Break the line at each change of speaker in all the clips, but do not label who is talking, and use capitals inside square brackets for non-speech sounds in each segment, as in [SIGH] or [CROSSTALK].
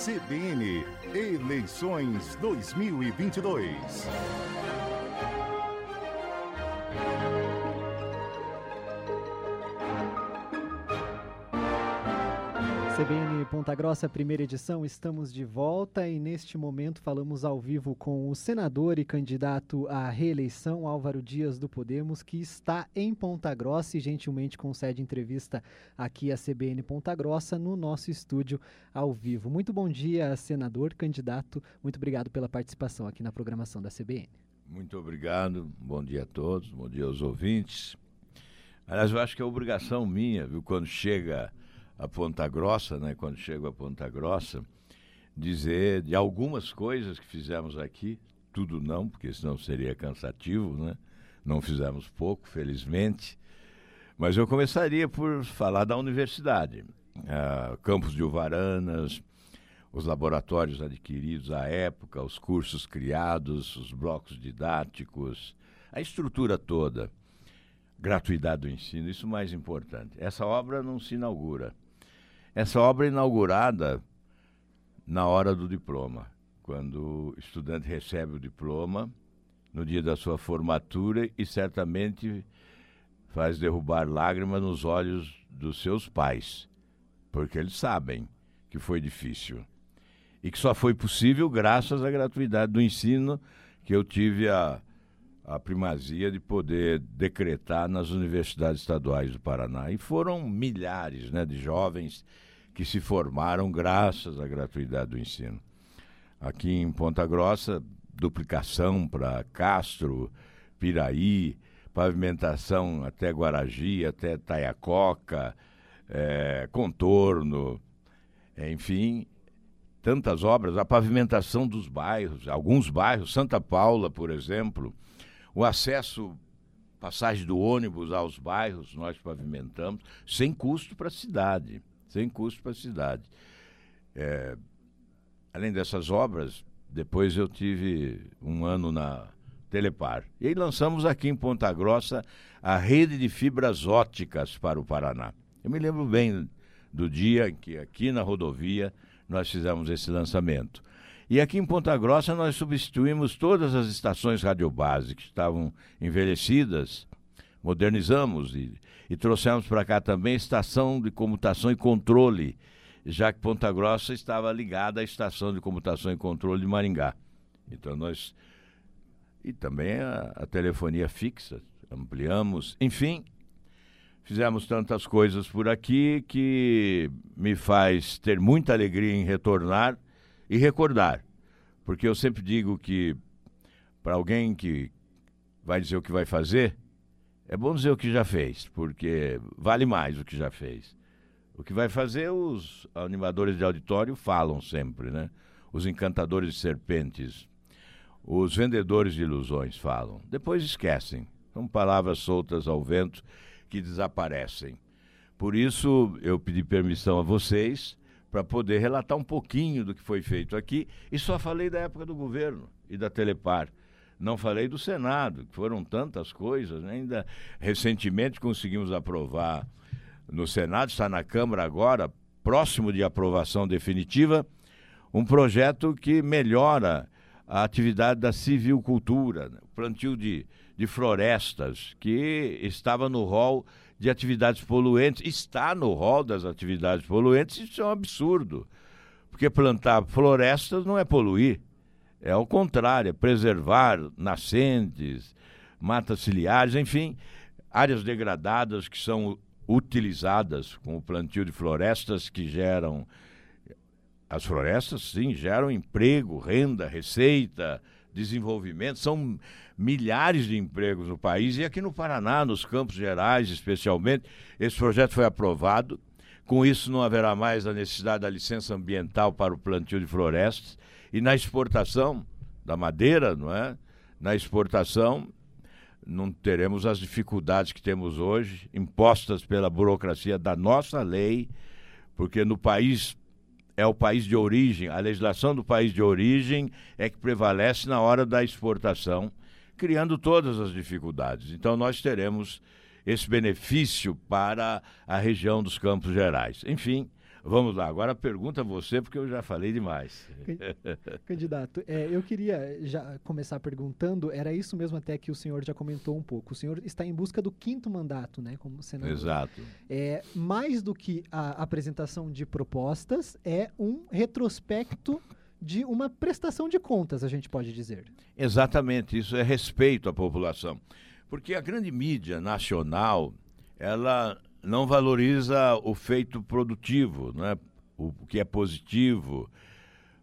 CBN Eleições 2022.
Ponta Grossa, primeira edição, estamos de volta e neste momento falamos ao vivo com o senador e candidato à reeleição, Álvaro Dias do Podemos, que está em Ponta Grossa e gentilmente concede entrevista aqui à CBN Ponta Grossa no nosso estúdio ao vivo. Muito bom dia, senador, candidato, muito obrigado pela participação aqui na programação da CBN.
Muito obrigado, bom dia a todos, bom dia aos ouvintes. Aliás, eu acho que é obrigação minha, viu, quando chega a Ponta Grossa, né, quando chego a Ponta Grossa, dizer de algumas coisas que fizemos aqui, tudo não, porque senão seria cansativo, né? Não fizemos pouco, felizmente. Mas eu começaria por falar da universidade. Ah, campus de Uvaranas, os laboratórios adquiridos à época, os cursos criados, os blocos didáticos, a estrutura toda. Gratuidade do ensino, isso mais importante. Essa obra não se inaugura. Essa obra é inaugurada na hora do diploma, quando o estudante recebe o diploma no dia da sua formatura e certamente faz derrubar lágrimas nos olhos dos seus pais, porque eles sabem que foi difícil e que só foi possível graças à gratuidade do ensino que eu tive a, a primazia de poder decretar nas universidades estaduais do Paraná. E foram milhares né, de jovens que se formaram graças à gratuidade do ensino. Aqui em Ponta Grossa, duplicação para Castro, Piraí, pavimentação até Guaragi, até Taiacoca, é, contorno, enfim, tantas obras, a pavimentação dos bairros, alguns bairros, Santa Paula, por exemplo, o acesso, passagem do ônibus aos bairros, nós pavimentamos, sem custo para a cidade sem custo para a cidade. É, além dessas obras, depois eu tive um ano na Telepar. E aí lançamos aqui em Ponta Grossa a rede de fibras óticas para o Paraná. Eu me lembro bem do dia em que aqui na rodovia nós fizemos esse lançamento. E aqui em Ponta Grossa nós substituímos todas as estações radiobase que estavam envelhecidas, modernizamos e e trouxemos para cá também estação de comutação e controle, já que Ponta Grossa estava ligada à estação de comutação e controle de Maringá. Então nós. E também a, a telefonia fixa, ampliamos, enfim, fizemos tantas coisas por aqui que me faz ter muita alegria em retornar e recordar. Porque eu sempre digo que para alguém que vai dizer o que vai fazer, é bom dizer o que já fez, porque vale mais o que já fez. O que vai fazer, os animadores de auditório falam sempre, né? Os encantadores de serpentes, os vendedores de ilusões falam. Depois esquecem. São palavras soltas ao vento que desaparecem. Por isso, eu pedi permissão a vocês para poder relatar um pouquinho do que foi feito aqui e só falei da época do governo e da Telepar. Não falei do Senado, que foram tantas coisas. Né? Ainda recentemente conseguimos aprovar no Senado, está na Câmara agora, próximo de aprovação definitiva, um projeto que melhora a atividade da civilcultura, né? o plantio de, de florestas, que estava no rol de atividades poluentes, está no rol das atividades poluentes, isso é um absurdo. Porque plantar florestas não é poluir. É ao contrário, é preservar nascentes, matas ciliares, enfim, áreas degradadas que são utilizadas com o plantio de florestas que geram. As florestas, sim, geram emprego, renda, receita, desenvolvimento. São milhares de empregos no país e aqui no Paraná, nos Campos Gerais, especialmente. Esse projeto foi aprovado. Com isso, não haverá mais a necessidade da licença ambiental para o plantio de florestas e na exportação da madeira, não é? Na exportação não teremos as dificuldades que temos hoje, impostas pela burocracia da nossa lei, porque no país é o país de origem, a legislação do país de origem é que prevalece na hora da exportação, criando todas as dificuldades. Então nós teremos esse benefício para a região dos Campos Gerais. Enfim, Vamos lá, agora pergunta você, porque eu já falei demais.
Candidato, é, eu queria já começar perguntando, era isso mesmo até que o senhor já comentou um pouco. O senhor está em busca do quinto mandato, né, como senador.
Exato.
É, mais do que a apresentação de propostas, é um retrospecto de uma prestação de contas, a gente pode dizer.
Exatamente, isso é respeito à população. Porque a grande mídia nacional, ela não valoriza o feito produtivo, né? o que é positivo,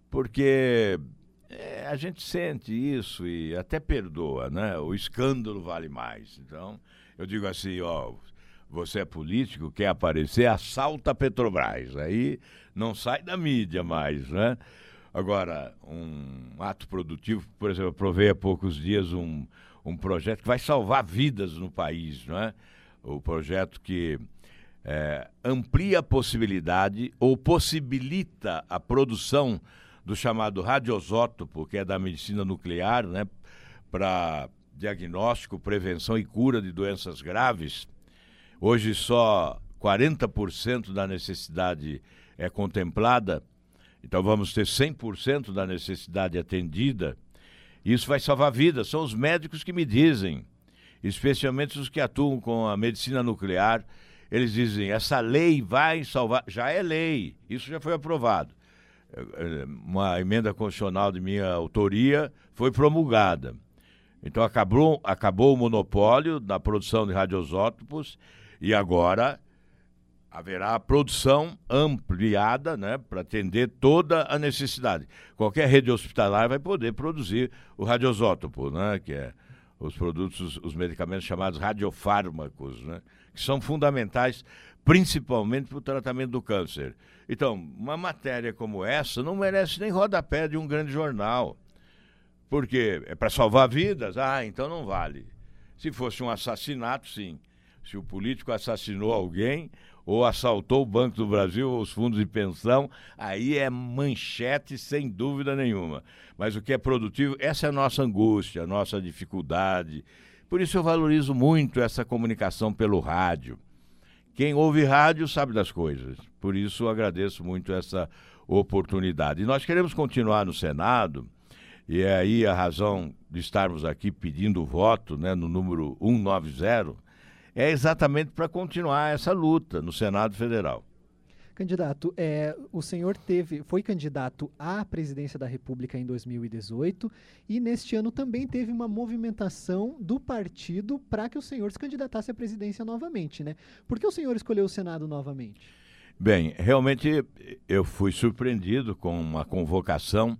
porque é, a gente sente isso e até perdoa, né? O escândalo vale mais. Então, eu digo assim, ó, você é político, quer aparecer, assalta a Petrobras. Aí não sai da mídia mais, né? Agora, um ato produtivo, por exemplo, eu provei há poucos dias um, um projeto que vai salvar vidas no país, não é? O projeto que é, amplia a possibilidade ou possibilita a produção do chamado radiosótopo, que é da medicina nuclear, né? Para diagnóstico, prevenção e cura de doenças graves. Hoje só 40% da necessidade é contemplada então vamos ter 100% da necessidade atendida. Isso vai salvar vidas. São os médicos que me dizem, especialmente os que atuam com a medicina nuclear. Eles dizem: essa lei vai salvar. Já é lei, isso já foi aprovado. É, é, uma emenda constitucional de minha autoria foi promulgada. Então acabou, acabou o monopólio da produção de radioisótopos e agora haverá produção ampliada né, para atender toda a necessidade. Qualquer rede hospitalar vai poder produzir o radiosótopo, né, que é os produtos, os medicamentos chamados radiofármacos, né, que são fundamentais principalmente para o tratamento do câncer. Então, uma matéria como essa não merece nem rodapé de um grande jornal. Porque é para salvar vidas? Ah, então não vale. Se fosse um assassinato, sim. Se o político assassinou alguém, ou assaltou o Banco do Brasil ou os fundos de pensão, aí é manchete sem dúvida nenhuma. Mas o que é produtivo, essa é a nossa angústia, a nossa dificuldade. Por isso eu valorizo muito essa comunicação pelo rádio. Quem ouve rádio sabe das coisas. Por isso eu agradeço muito essa oportunidade. E nós queremos continuar no Senado, e é aí a razão de estarmos aqui pedindo voto né, no número 190 é exatamente para continuar essa luta no Senado Federal.
Candidato, é, o senhor teve, foi candidato à presidência da República em 2018 e neste ano também teve uma movimentação do partido para que o senhor se candidatasse à presidência novamente, né? Por que o senhor escolheu o Senado novamente?
Bem, realmente eu fui surpreendido com uma convocação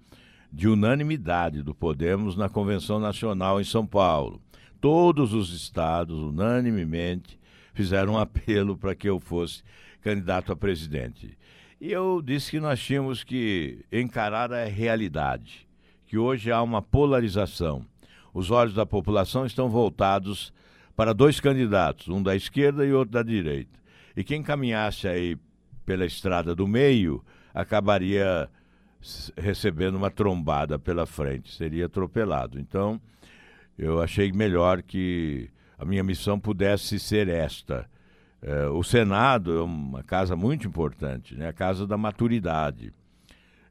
de unanimidade do Podemos na Convenção Nacional em São Paulo todos os estados, unanimemente, fizeram um apelo para que eu fosse candidato a presidente. E eu disse que nós tínhamos que encarar a realidade, que hoje há uma polarização. Os olhos da população estão voltados para dois candidatos, um da esquerda e outro da direita. E quem caminhasse aí pela estrada do meio acabaria recebendo uma trombada pela frente, seria atropelado. Então, eu achei melhor que a minha missão pudesse ser esta. É, o Senado é uma casa muito importante, né? a casa da maturidade.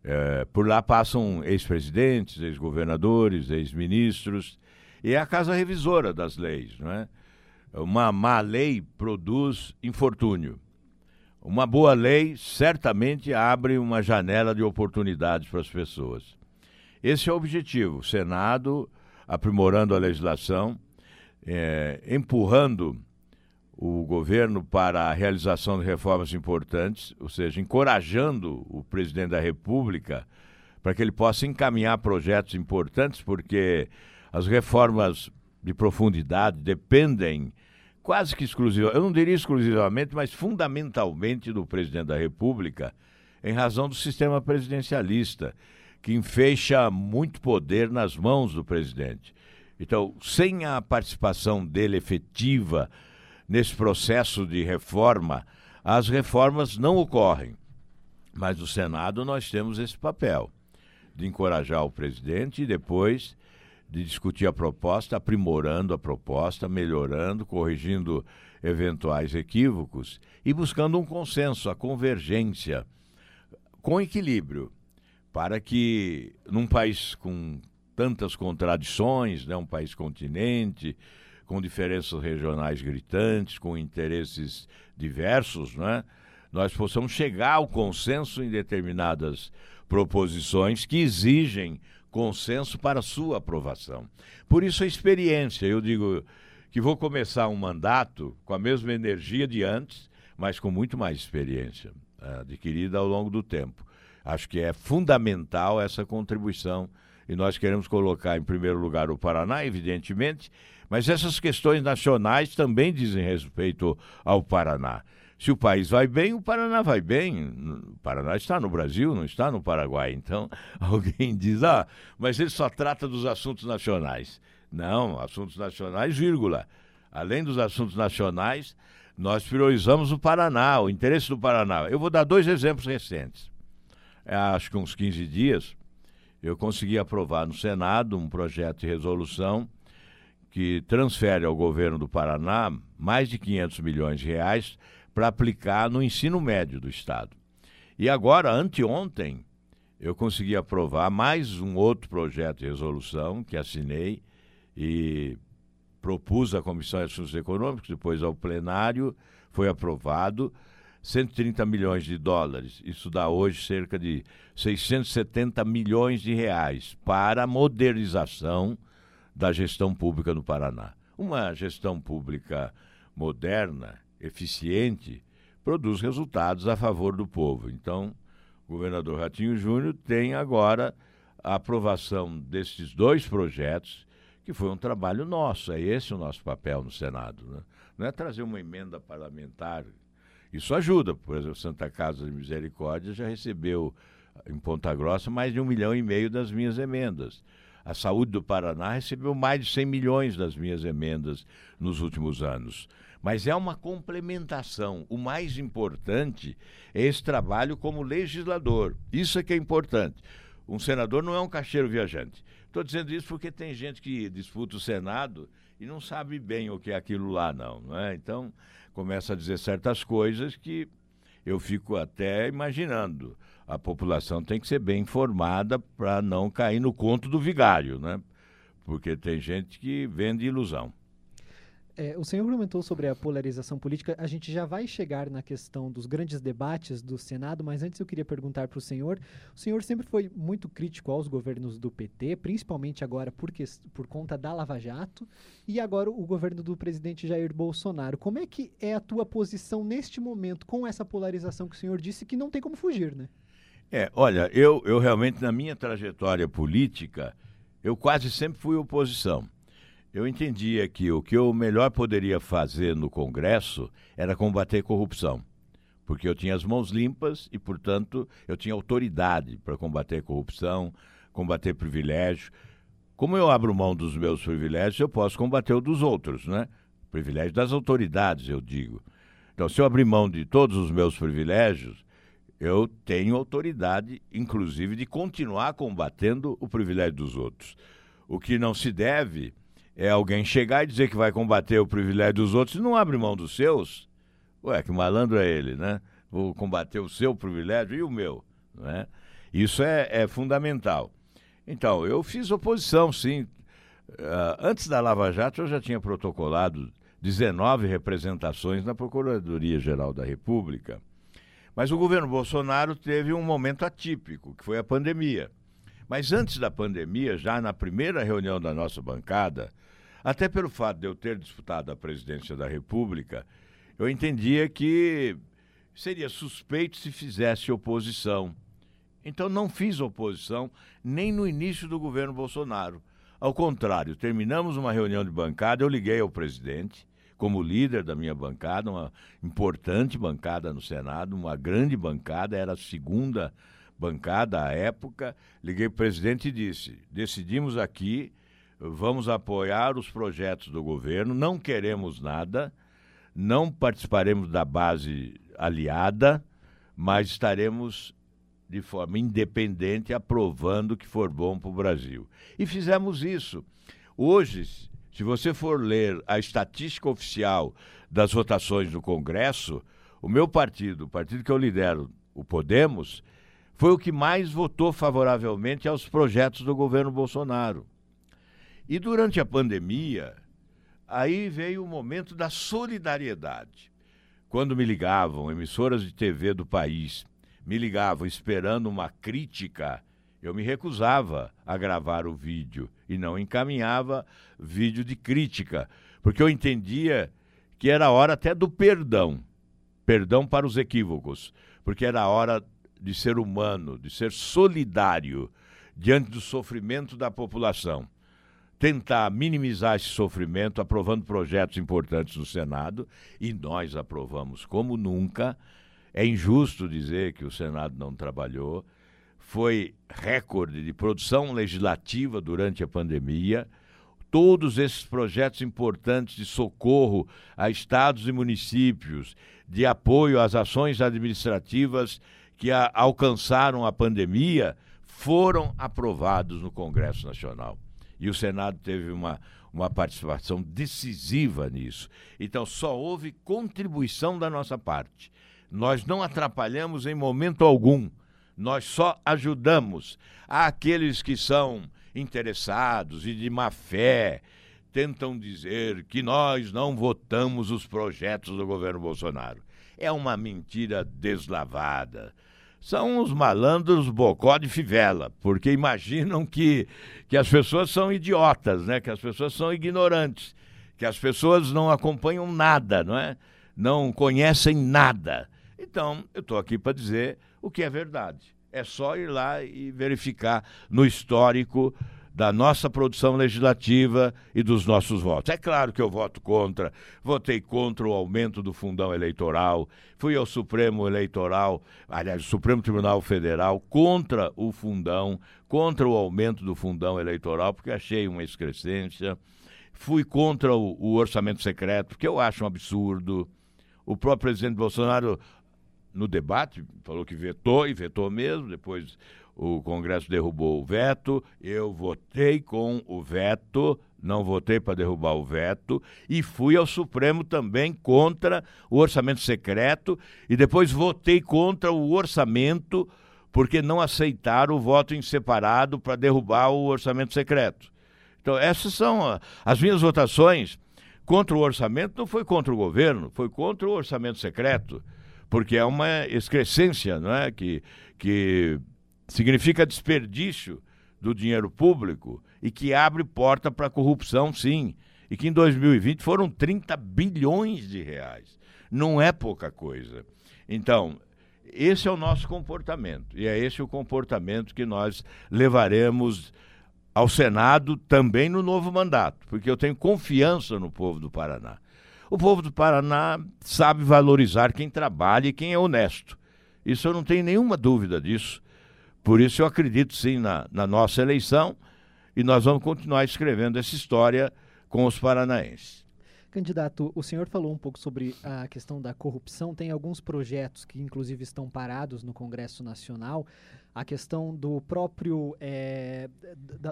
É, por lá passam ex-presidentes, ex-governadores, ex-ministros, e é a casa revisora das leis. Não é? Uma má lei produz infortúnio. Uma boa lei certamente abre uma janela de oportunidades para as pessoas. Esse é o objetivo. O Senado aprimorando a legislação, é, empurrando o governo para a realização de reformas importantes, ou seja, encorajando o presidente da República para que ele possa encaminhar projetos importantes, porque as reformas de profundidade dependem quase que exclusivamente, eu não diria exclusivamente, mas fundamentalmente do presidente da República, em razão do sistema presidencialista que enfeixa muito poder nas mãos do presidente. Então, sem a participação dele efetiva nesse processo de reforma, as reformas não ocorrem. Mas no Senado nós temos esse papel de encorajar o presidente e depois de discutir a proposta, aprimorando a proposta, melhorando, corrigindo eventuais equívocos e buscando um consenso, a convergência, com equilíbrio, para que num país com tantas contradições, né, um país continente, com diferenças regionais gritantes, com interesses diversos, né, nós possamos chegar ao consenso em determinadas proposições que exigem consenso para sua aprovação. Por isso a experiência, eu digo que vou começar um mandato com a mesma energia de antes, mas com muito mais experiência eh, adquirida ao longo do tempo. Acho que é fundamental essa contribuição e nós queremos colocar em primeiro lugar o Paraná, evidentemente, mas essas questões nacionais também dizem respeito ao Paraná. Se o país vai bem, o Paraná vai bem. O Paraná está no Brasil, não está no Paraguai. Então, [LAUGHS] alguém diz, ah, mas ele só trata dos assuntos nacionais. Não, assuntos nacionais, vírgula. Além dos assuntos nacionais, nós priorizamos o Paraná, o interesse do Paraná. Eu vou dar dois exemplos recentes. É, acho que uns 15 dias, eu consegui aprovar no Senado um projeto de resolução que transfere ao governo do Paraná mais de 500 milhões de reais para aplicar no ensino médio do Estado. E agora, anteontem, eu consegui aprovar mais um outro projeto de resolução que assinei e propus à Comissão de Assuntos Econômicos, depois ao plenário, foi aprovado 130 milhões de dólares. Isso dá hoje cerca de 670 milhões de reais para a modernização da gestão pública no Paraná. Uma gestão pública moderna eficiente, produz resultados a favor do povo. Então, o governador Ratinho Júnior tem agora a aprovação desses dois projetos, que foi um trabalho nosso, é esse o nosso papel no Senado. Né? Não é trazer uma emenda parlamentar. Isso ajuda, por exemplo, Santa Casa de Misericórdia já recebeu em Ponta Grossa mais de um milhão e meio das minhas emendas. A saúde do Paraná recebeu mais de 100 milhões das minhas emendas nos últimos anos mas é uma complementação. O mais importante é esse trabalho como legislador. Isso é que é importante. Um senador não é um caixeiro viajante. Estou dizendo isso porque tem gente que disputa o Senado e não sabe bem o que é aquilo lá, não. não é? Então, começa a dizer certas coisas que eu fico até imaginando. A população tem que ser bem informada para não cair no conto do vigário, né? Porque tem gente que vende ilusão.
É, o senhor comentou sobre a polarização política. A gente já vai chegar na questão dos grandes debates do Senado, mas antes eu queria perguntar para o senhor. O senhor sempre foi muito crítico aos governos do PT, principalmente agora por, que, por conta da Lava Jato, e agora o governo do presidente Jair Bolsonaro. Como é que é a tua posição neste momento com essa polarização que o senhor disse que não tem como fugir, né?
É, olha, eu, eu realmente, na minha trajetória política, eu quase sempre fui oposição eu entendia que o que eu melhor poderia fazer no Congresso era combater corrupção, porque eu tinha as mãos limpas e, portanto, eu tinha autoridade para combater corrupção, combater privilégio. Como eu abro mão dos meus privilégios, eu posso combater o dos outros, né? Privilégio das autoridades, eu digo. Então, se eu abrir mão de todos os meus privilégios, eu tenho autoridade, inclusive, de continuar combatendo o privilégio dos outros. O que não se deve é alguém chegar e dizer que vai combater o privilégio dos outros e não abre mão dos seus. Ué, que malandro é ele, né? Vou combater o seu privilégio e o meu, né? Isso é, é fundamental. Então, eu fiz oposição, sim. Uh, antes da Lava Jato, eu já tinha protocolado 19 representações na Procuradoria-Geral da República. Mas o governo Bolsonaro teve um momento atípico, que foi a pandemia. Mas antes da pandemia, já na primeira reunião da nossa bancada, até pelo fato de eu ter disputado a presidência da República, eu entendia que seria suspeito se fizesse oposição. Então não fiz oposição nem no início do governo Bolsonaro. Ao contrário, terminamos uma reunião de bancada, eu liguei ao presidente, como líder da minha bancada, uma importante bancada no Senado, uma grande bancada, era a segunda bancada à época. Liguei para o presidente e disse: decidimos aqui vamos apoiar os projetos do governo, não queremos nada, não participaremos da base aliada, mas estaremos de forma independente, aprovando o que for bom para o Brasil. E fizemos isso. Hoje, se você for ler a estatística oficial das votações do Congresso, o meu partido, o partido que eu lidero, o Podemos, foi o que mais votou favoravelmente aos projetos do governo Bolsonaro. E durante a pandemia, aí veio o momento da solidariedade. Quando me ligavam, emissoras de TV do país, me ligavam esperando uma crítica, eu me recusava a gravar o vídeo e não encaminhava vídeo de crítica, porque eu entendia que era hora até do perdão perdão para os equívocos, porque era hora de ser humano, de ser solidário diante do sofrimento da população. Tentar minimizar esse sofrimento aprovando projetos importantes no Senado, e nós aprovamos como nunca. É injusto dizer que o Senado não trabalhou. Foi recorde de produção legislativa durante a pandemia. Todos esses projetos importantes de socorro a estados e municípios, de apoio às ações administrativas que a, alcançaram a pandemia foram aprovados no Congresso Nacional. E o Senado teve uma, uma participação decisiva nisso. Então, só houve contribuição da nossa parte. Nós não atrapalhamos em momento algum. Nós só ajudamos aqueles que são interessados e de má fé, tentam dizer que nós não votamos os projetos do governo Bolsonaro. É uma mentira deslavada são os malandros bocó de fivela, porque imaginam que, que as pessoas são idiotas, né? que as pessoas são ignorantes, que as pessoas não acompanham nada, não é? Não conhecem nada. Então, eu estou aqui para dizer o que é verdade. É só ir lá e verificar no histórico da nossa produção legislativa e dos nossos votos. É claro que eu voto contra, votei contra o aumento do fundão eleitoral, fui ao Supremo Eleitoral, aliás, Supremo Tribunal Federal, contra o fundão, contra o aumento do fundão eleitoral, porque achei uma excrescência. Fui contra o, o orçamento secreto, porque eu acho um absurdo. O próprio presidente Bolsonaro no debate, falou que vetou e vetou mesmo, depois o Congresso derrubou o veto, eu votei com o veto, não votei para derrubar o veto, e fui ao Supremo também contra o orçamento secreto, e depois votei contra o orçamento, porque não aceitaram o voto em separado para derrubar o orçamento secreto. Então, essas são as minhas votações contra o orçamento, não foi contra o governo, foi contra o orçamento secreto, porque é uma excrescência, não é? Que, que significa desperdício do dinheiro público e que abre porta para corrupção, sim. E que em 2020 foram 30 bilhões de reais. Não é pouca coisa. Então, esse é o nosso comportamento. E é esse o comportamento que nós levaremos ao Senado também no novo mandato, porque eu tenho confiança no povo do Paraná. O povo do Paraná sabe valorizar quem trabalha e quem é honesto. Isso eu não tenho nenhuma dúvida disso. Por isso eu acredito sim na, na nossa eleição e nós vamos continuar escrevendo essa história com os paranaenses.
Candidato, o senhor falou um pouco sobre a questão da corrupção. Tem alguns projetos que, inclusive, estão parados no Congresso Nacional. A questão do próprio, é,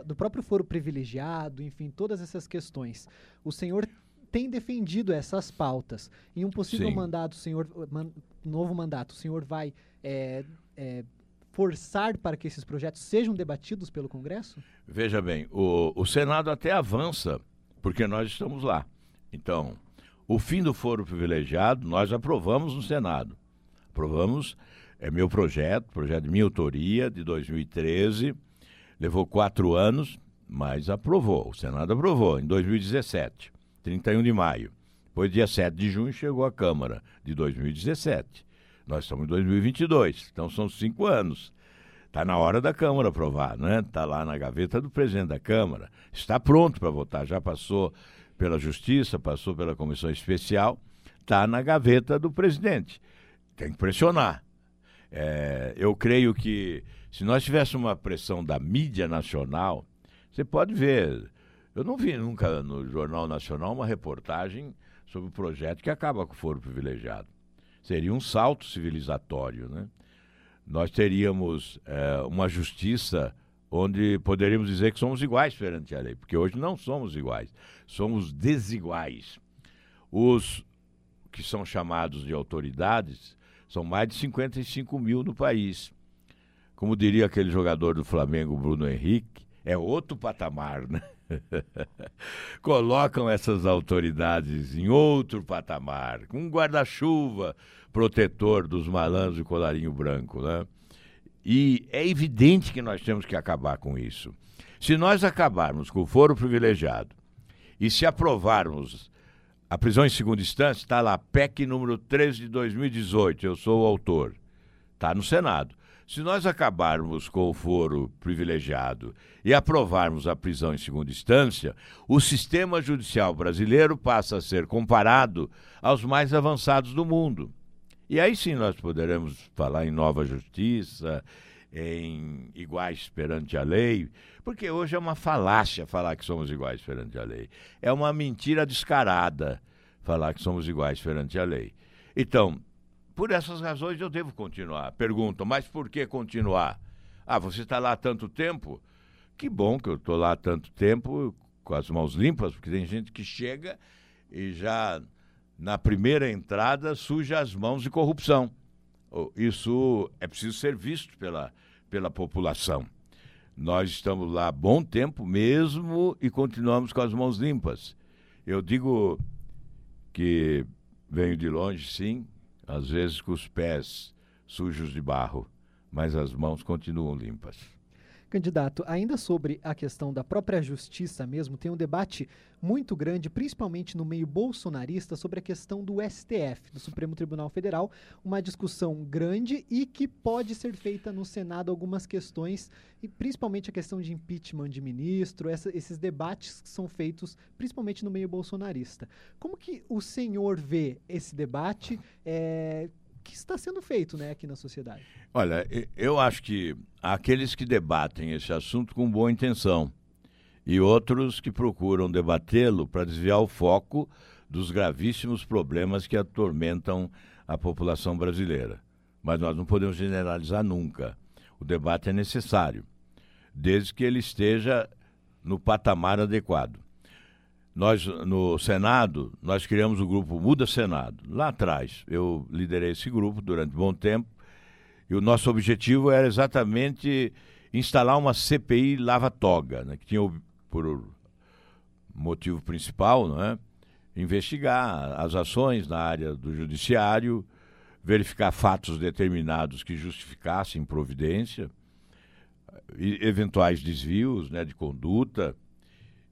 do próprio foro privilegiado, enfim, todas essas questões. O senhor tem defendido essas pautas. Em um possível Sim. mandato, senhor, man, novo mandato, o senhor vai é, é, forçar para que esses projetos sejam debatidos pelo Congresso?
Veja bem, o, o Senado até avança, porque nós estamos lá. Então, o fim do foro privilegiado nós aprovamos no Senado. Aprovamos, é meu projeto, projeto de minha autoria, de 2013, levou quatro anos, mas aprovou, o Senado aprovou, em 2017, 31 de maio. Depois, dia 7 de junho, chegou à Câmara, de 2017. Nós estamos em 2022, então são cinco anos. Está na hora da Câmara aprovar, né? Está lá na gaveta do presidente da Câmara. Está pronto para votar. Já passou pela Justiça, passou pela Comissão Especial. Está na gaveta do presidente. Tem que pressionar. É, eu creio que se nós tivéssemos uma pressão da mídia nacional, você pode ver. Eu não vi nunca no Jornal Nacional uma reportagem sobre o projeto que acaba com o foro privilegiado seria um salto civilizatório, né? nós teríamos é, uma justiça onde poderíamos dizer que somos iguais perante a lei, porque hoje não somos iguais, somos desiguais. Os que são chamados de autoridades são mais de 55 mil no país. Como diria aquele jogador do Flamengo, Bruno Henrique, é outro patamar, né? [LAUGHS] Colocam essas autoridades em outro patamar, com um guarda-chuva protetor dos malandros de colarinho branco, né? E é evidente que nós temos que acabar com isso. Se nós acabarmos com o foro privilegiado e se aprovarmos a prisão em segunda instância, está lá, PEC número 13 de 2018, eu sou o autor, está no Senado. Se nós acabarmos com o foro privilegiado e aprovarmos a prisão em segunda instância, o sistema judicial brasileiro passa a ser comparado aos mais avançados do mundo. E aí sim nós poderemos falar em nova justiça, em iguais perante a lei, porque hoje é uma falácia falar que somos iguais perante a lei. É uma mentira descarada falar que somos iguais perante a lei. Então, por essas razões eu devo continuar. Perguntam, mas por que continuar? Ah, você está lá há tanto tempo? Que bom que eu estou lá há tanto tempo com as mãos limpas, porque tem gente que chega e já na primeira entrada suja as mãos de corrupção. Isso é preciso ser visto pela, pela população. Nós estamos lá há bom tempo mesmo e continuamos com as mãos limpas. Eu digo que venho de longe, sim, às vezes com os pés sujos de barro, mas as mãos continuam limpas.
Candidato, ainda sobre a questão da própria justiça mesmo, tem um debate muito grande, principalmente no meio bolsonarista, sobre a questão do STF, do Supremo Tribunal Federal, uma discussão grande e que pode ser feita no Senado algumas questões, e principalmente a questão de impeachment de ministro, essa, esses debates que são feitos principalmente no meio bolsonarista. Como que o senhor vê esse debate? É, que está sendo feito né, aqui na sociedade?
Olha, eu acho que há aqueles que debatem esse assunto com boa intenção e outros que procuram debatê-lo para desviar o foco dos gravíssimos problemas que atormentam a população brasileira. Mas nós não podemos generalizar nunca. O debate é necessário, desde que ele esteja no patamar adequado. Nós, no Senado, nós criamos o grupo Muda Senado. Lá atrás, eu liderei esse grupo durante um bom tempo e o nosso objetivo era exatamente instalar uma CPI lava-toga, né, que tinha por motivo principal não é, investigar as ações na área do judiciário, verificar fatos determinados que justificassem providência, eventuais desvios né, de conduta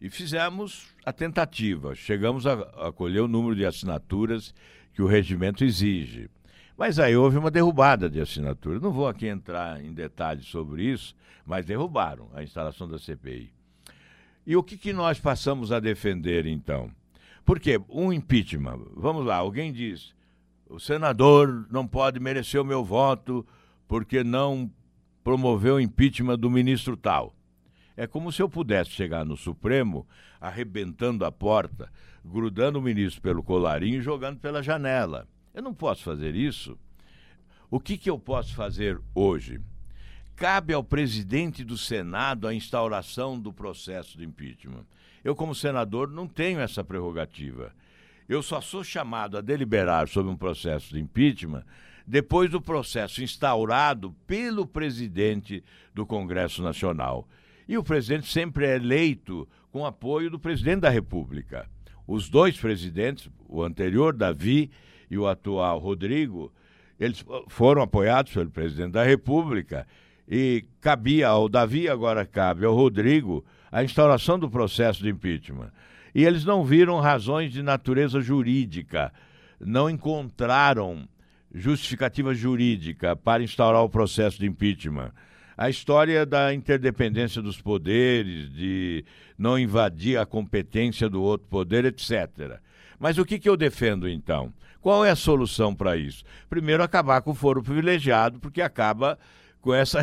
e fizemos a tentativa. Chegamos a, a colher o número de assinaturas que o regimento exige. Mas aí houve uma derrubada de assinaturas. Não vou aqui entrar em detalhes sobre isso, mas derrubaram a instalação da CPI. E o que, que nós passamos a defender então? Porque um impeachment, vamos lá, alguém diz, o senador não pode merecer o meu voto porque não promoveu o impeachment do ministro tal. É como se eu pudesse chegar no Supremo, arrebentando a porta, grudando o ministro pelo colarinho e jogando pela janela. Eu não posso fazer isso. O que, que eu posso fazer hoje? Cabe ao presidente do Senado a instauração do processo de impeachment. Eu, como senador, não tenho essa prerrogativa. Eu só sou chamado a deliberar sobre um processo de impeachment depois do processo instaurado pelo presidente do Congresso Nacional. E o presidente sempre é eleito com apoio do presidente da República. Os dois presidentes, o anterior, Davi, e o atual, Rodrigo, eles foram apoiados pelo presidente da República e cabia ao Davi, agora cabe ao Rodrigo, a instauração do processo de impeachment. E eles não viram razões de natureza jurídica, não encontraram justificativa jurídica para instaurar o processo de impeachment a história da interdependência dos poderes, de não invadir a competência do outro poder, etc. Mas o que, que eu defendo então? Qual é a solução para isso? Primeiro, acabar com o foro privilegiado, porque acaba com essa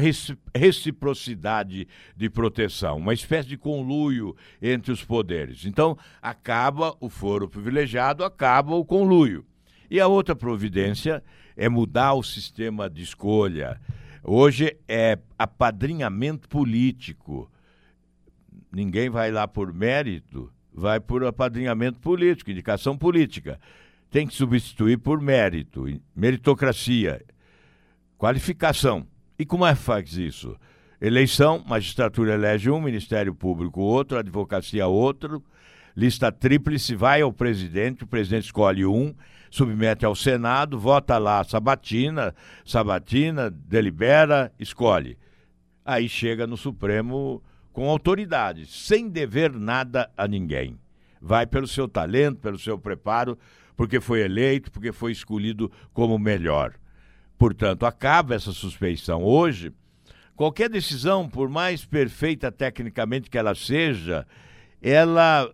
reciprocidade de proteção, uma espécie de conluio entre os poderes. Então, acaba o foro privilegiado, acaba o conluio. E a outra providência é mudar o sistema de escolha Hoje é apadrinhamento político. Ninguém vai lá por mérito, vai por apadrinhamento político, indicação política. Tem que substituir por mérito, meritocracia, qualificação. E como é que faz isso? Eleição, magistratura elege um, Ministério Público outro, advocacia outro, lista tríplice vai ao presidente, o presidente escolhe um, submete ao Senado, vota lá sabatina, sabatina, delibera, escolhe. Aí chega no Supremo com autoridade, sem dever nada a ninguém. Vai pelo seu talento, pelo seu preparo, porque foi eleito, porque foi escolhido como melhor. Portanto, acaba essa suspeição. Hoje, qualquer decisão, por mais perfeita tecnicamente que ela seja, ela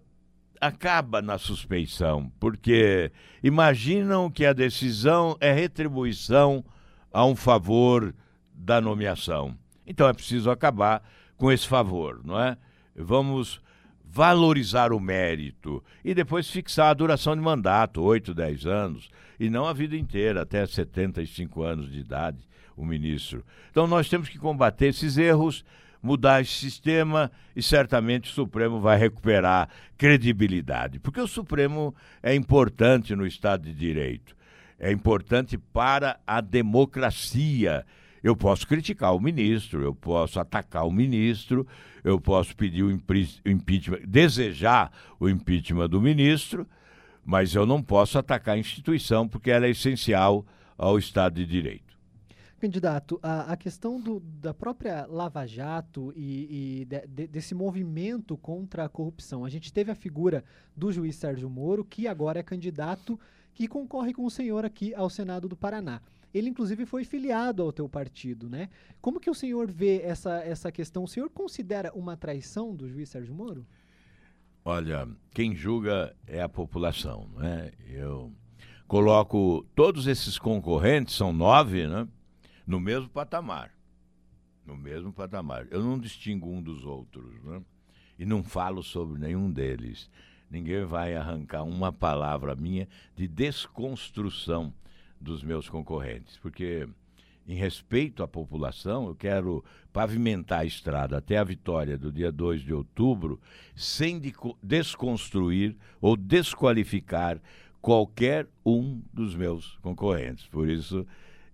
acaba na suspeição, porque imaginam que a decisão é retribuição a um favor da nomeação. Então é preciso acabar com esse favor, não é? Vamos valorizar o mérito e depois fixar a duração de mandato, 8, 10 anos, e não a vida inteira, até 75 anos de idade, o ministro. Então nós temos que combater esses erros, mudar esse sistema e certamente o Supremo vai recuperar credibilidade, porque o Supremo é importante no Estado de Direito, é importante para a democracia eu posso criticar o ministro, eu posso atacar o ministro, eu posso pedir o impeachment, desejar o impeachment do ministro, mas eu não posso atacar a instituição porque ela é essencial ao Estado de Direito.
Candidato, a, a questão do, da própria Lava Jato e, e de, de, desse movimento contra a corrupção. A gente teve a figura do juiz Sérgio Moro, que agora é candidato que concorre com o senhor aqui ao Senado do Paraná. Ele, inclusive, foi filiado ao teu partido, né? Como que o senhor vê essa, essa questão? O senhor considera uma traição do juiz Sérgio Moro?
Olha, quem julga é a população, né? Eu coloco todos esses concorrentes, são nove, né? No mesmo patamar. No mesmo patamar. Eu não distingo um dos outros, né? E não falo sobre nenhum deles. Ninguém vai arrancar uma palavra minha de desconstrução dos meus concorrentes, porque em respeito à população, eu quero pavimentar a estrada até a vitória do dia 2 de outubro, sem de desconstruir ou desqualificar qualquer um dos meus concorrentes. Por isso,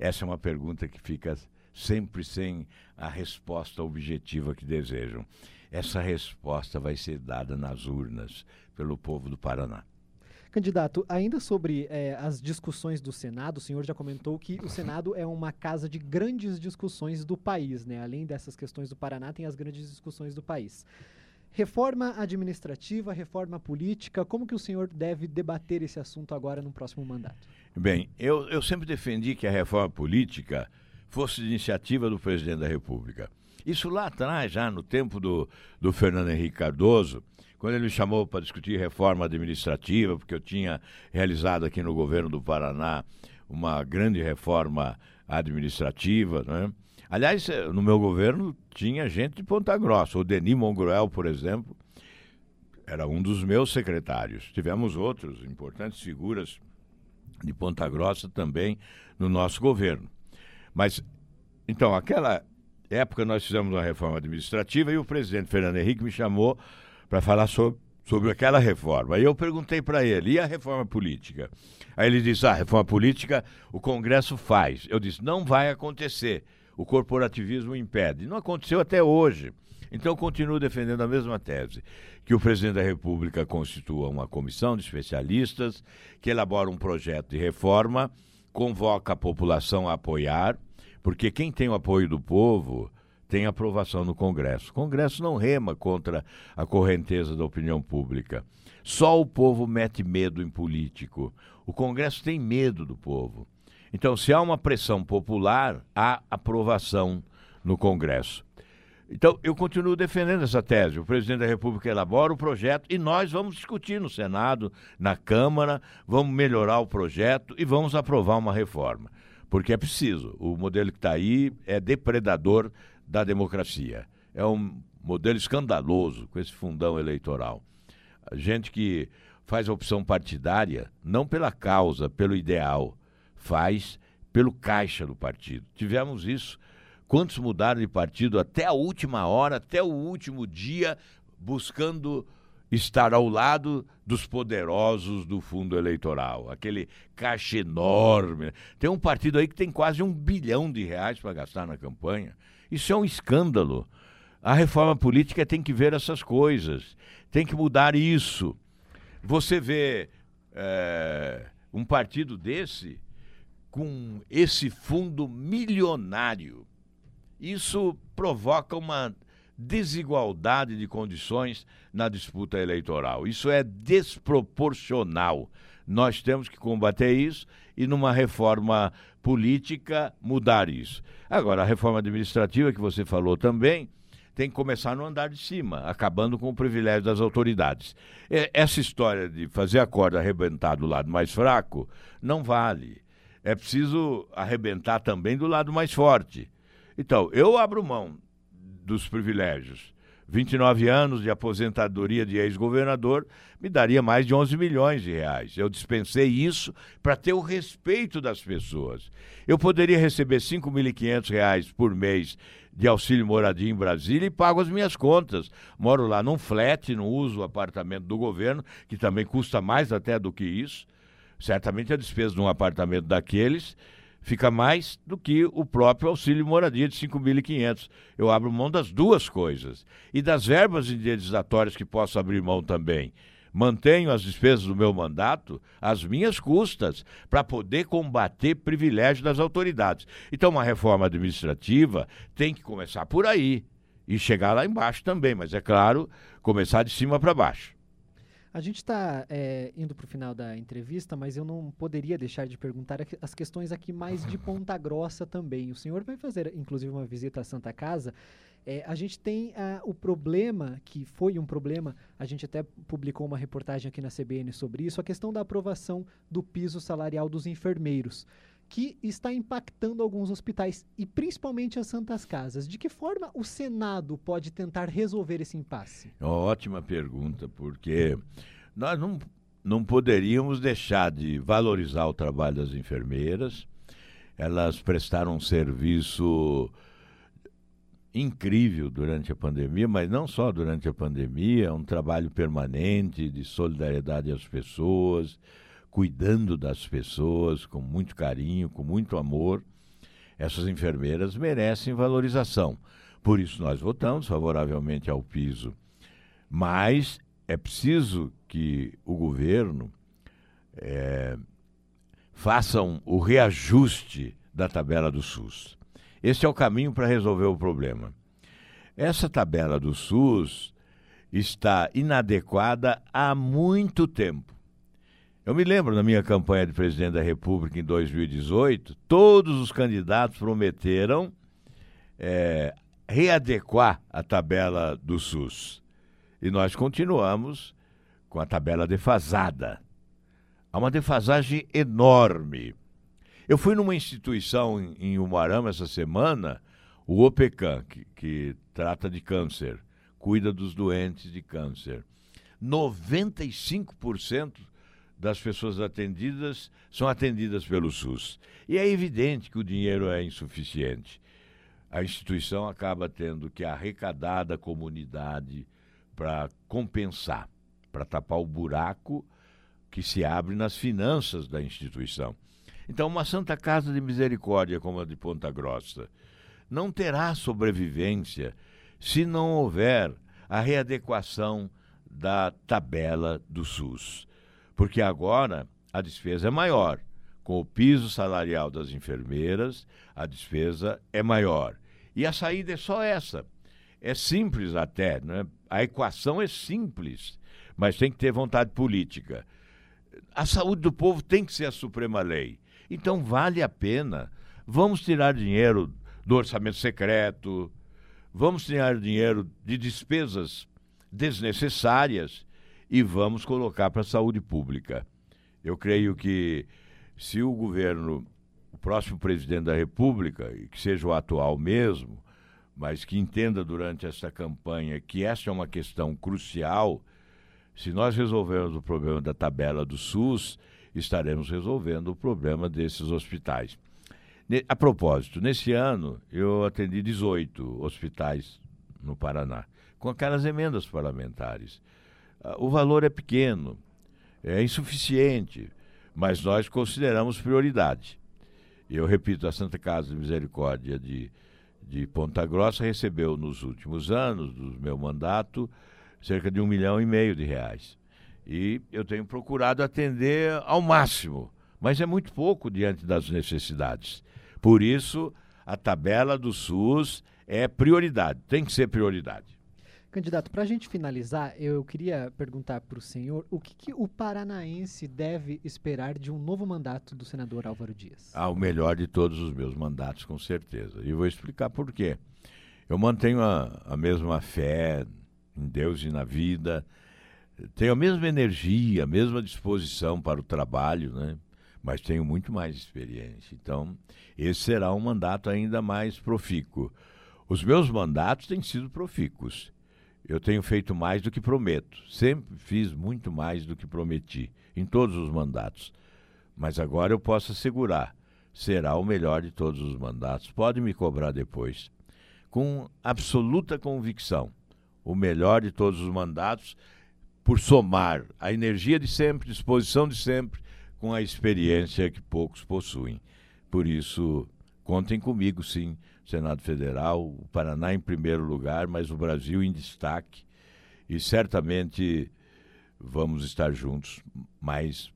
essa é uma pergunta que fica sempre sem a resposta objetiva que desejam. Essa resposta vai ser dada nas urnas pelo povo do Paraná.
Candidato, ainda sobre é, as discussões do Senado, o senhor já comentou que o Senado é uma casa de grandes discussões do país, né? Além dessas questões do Paraná, tem as grandes discussões do país. Reforma administrativa, reforma política, como que o senhor deve debater esse assunto agora no próximo mandato?
Bem, eu, eu sempre defendi que a reforma política fosse de iniciativa do presidente da República. Isso lá atrás, já no tempo do, do Fernando Henrique Cardoso, quando ele me chamou para discutir reforma administrativa, porque eu tinha realizado aqui no governo do Paraná uma grande reforma administrativa, né? Aliás, eh, no meu governo tinha gente de Ponta Grossa. O Denis Mongroel, por exemplo, era um dos meus secretários. Tivemos outros importantes figuras de Ponta Grossa também no nosso governo. Mas, então, aquela época nós fizemos uma reforma administrativa e o presidente Fernando Henrique me chamou para falar sobre, sobre aquela reforma. Aí eu perguntei para ele, e a reforma política? Aí ele disse, ah, a reforma política o Congresso faz. Eu disse, não vai acontecer. O corporativismo impede. Não aconteceu até hoje. Então, continuo defendendo a mesma tese: que o presidente da República constitua uma comissão de especialistas que elabora um projeto de reforma, convoca a população a apoiar, porque quem tem o apoio do povo tem aprovação no Congresso. O Congresso não rema contra a correnteza da opinião pública. Só o povo mete medo em político. O Congresso tem medo do povo. Então, se há uma pressão popular, há aprovação no Congresso. Então, eu continuo defendendo essa tese. O presidente da República elabora o projeto e nós vamos discutir no Senado, na Câmara, vamos melhorar o projeto e vamos aprovar uma reforma. Porque é preciso. O modelo que está aí é depredador da democracia. É um modelo escandaloso com esse fundão eleitoral. Gente que faz a opção partidária não pela causa, pelo ideal, faz pelo caixa do partido. Tivemos isso Quantos mudaram de partido até a última hora, até o último dia, buscando estar ao lado dos poderosos do fundo eleitoral, aquele caixa enorme. Tem um partido aí que tem quase um bilhão de reais para gastar na campanha. Isso é um escândalo. A reforma política tem que ver essas coisas, tem que mudar isso. Você vê é, um partido desse com esse fundo milionário. Isso provoca uma desigualdade de condições na disputa eleitoral. Isso é desproporcional. Nós temos que combater isso e, numa reforma política, mudar isso. Agora, a reforma administrativa que você falou também tem que começar no andar de cima, acabando com o privilégio das autoridades. Essa história de fazer a corda arrebentar do lado mais fraco não vale. É preciso arrebentar também do lado mais forte. Então, eu abro mão dos privilégios. 29 anos de aposentadoria de ex-governador me daria mais de 11 milhões de reais. Eu dispensei isso para ter o respeito das pessoas. Eu poderia receber 5.500 reais por mês de auxílio moradia em Brasília e pago as minhas contas. Moro lá num flat, não uso o apartamento do governo, que também custa mais até do que isso. Certamente a despesa de um apartamento daqueles fica mais do que o próprio auxílio moradia de 5.500. Eu abro mão das duas coisas. E das verbas indenizatórias que posso abrir mão também. Mantenho as despesas do meu mandato às minhas custas para poder combater privilégio das autoridades. Então, uma reforma administrativa tem que começar por aí e chegar lá embaixo também, mas é claro, começar de cima para baixo.
A gente está é, indo para o final da entrevista, mas eu não poderia deixar de perguntar as questões aqui mais de [LAUGHS] Ponta Grossa também. O senhor vai fazer, inclusive, uma visita à Santa Casa. É, a gente tem uh, o problema, que foi um problema, a gente até publicou uma reportagem aqui na CBN sobre isso, a questão da aprovação do piso salarial dos enfermeiros que está impactando alguns hospitais e principalmente as Santas Casas. De que forma o Senado pode tentar resolver esse impasse?
Ótima pergunta, porque nós não, não poderíamos deixar de valorizar o trabalho das enfermeiras. Elas prestaram um serviço incrível durante a pandemia, mas não só durante a pandemia, é um trabalho permanente de solidariedade às pessoas, cuidando das pessoas com muito carinho, com muito amor. Essas enfermeiras merecem valorização. Por isso nós votamos favoravelmente ao piso. Mas é preciso que o governo é, faça o reajuste da tabela do SUS. Esse é o caminho para resolver o problema. Essa tabela do SUS está inadequada há muito tempo. Eu me lembro na minha campanha de presidente da República em 2018, todos os candidatos prometeram é, readequar a tabela do SUS. E nós continuamos com a tabela defasada. Há uma defasagem enorme. Eu fui numa instituição em, Umarama essa semana, o OPECAM, que, que trata de câncer, cuida dos doentes de câncer. 95% das pessoas atendidas são atendidas pelo SUS. E é evidente que o dinheiro é insuficiente. A instituição acaba tendo que arrecadar da comunidade para compensar, para tapar o buraco que se abre nas finanças da instituição. Então, uma Santa Casa de Misericórdia como a de Ponta Grossa não terá sobrevivência se não houver a readequação da tabela do SUS porque agora a despesa é maior. Com o piso salarial das enfermeiras, a despesa é maior. E a saída é só essa. É simples até, né? a equação é simples, mas tem que ter vontade política. A saúde do povo tem que ser a suprema lei. Então vale a pena. Vamos tirar dinheiro do orçamento secreto, vamos tirar dinheiro de despesas desnecessárias e vamos colocar para a saúde pública. Eu creio que se o governo, o próximo presidente da República, e que seja o atual mesmo, mas que entenda durante essa campanha que essa é uma questão crucial, se nós resolvermos o problema da tabela do SUS, estaremos resolvendo o problema desses hospitais. A propósito, nesse ano eu atendi 18 hospitais no Paraná, com aquelas emendas parlamentares. O valor é pequeno, é insuficiente, mas nós consideramos prioridade. Eu repito, a Santa Casa de Misericórdia de, de Ponta Grossa recebeu nos últimos anos do meu mandato cerca de um milhão e meio de reais. E eu tenho procurado atender ao máximo, mas é muito pouco diante das necessidades. Por isso, a tabela do SUS é prioridade, tem que ser prioridade.
Candidato, para a gente finalizar, eu queria perguntar para o senhor o que, que, o paranaense deve esperar de um novo mandato do senador Álvaro Dias?
Ah, o melhor de todos os meus mandatos, com certeza. E vou explicar por quê. Eu mantenho a, a mesma fé em Deus e na vida, tenho a mesma energia, a mesma disposição para o trabalho, né? mas tenho muito mais experiência. Então, esse será um mandato ainda mais profícuo. Os meus mandatos têm sido profícuos. Eu tenho feito mais do que prometo. Sempre fiz muito mais do que prometi, em todos os mandatos. Mas agora eu posso assegurar: será o melhor de todos os mandatos. Pode me cobrar depois. Com absoluta convicção, o melhor de todos os mandatos, por somar a energia de sempre, disposição de sempre, com a experiência que poucos possuem. Por isso, contem comigo, sim. Senado Federal, o Paraná em primeiro lugar, mas o Brasil em destaque. E certamente vamos estar juntos mais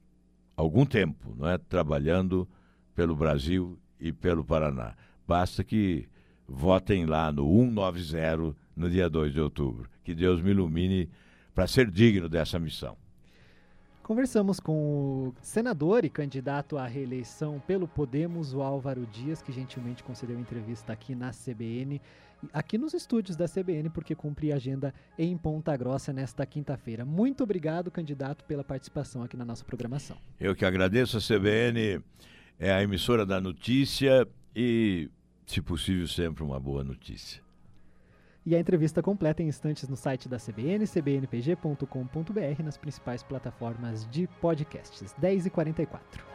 algum tempo, não é? Trabalhando pelo Brasil e pelo Paraná. Basta que votem lá no 190 no dia 2 de outubro. Que Deus me ilumine para ser digno dessa missão.
Conversamos com o senador e candidato à reeleição pelo Podemos, o Álvaro Dias, que gentilmente concedeu entrevista aqui na CBN, aqui nos estúdios da CBN, porque cumpre agenda em Ponta Grossa nesta quinta-feira. Muito obrigado, candidato, pela participação aqui na nossa programação.
Eu que agradeço. A CBN é a emissora da notícia e, se possível, sempre uma boa notícia.
E a entrevista completa em instantes no site da CBN, cbnpg.com.br, nas principais plataformas de podcasts. 10h44.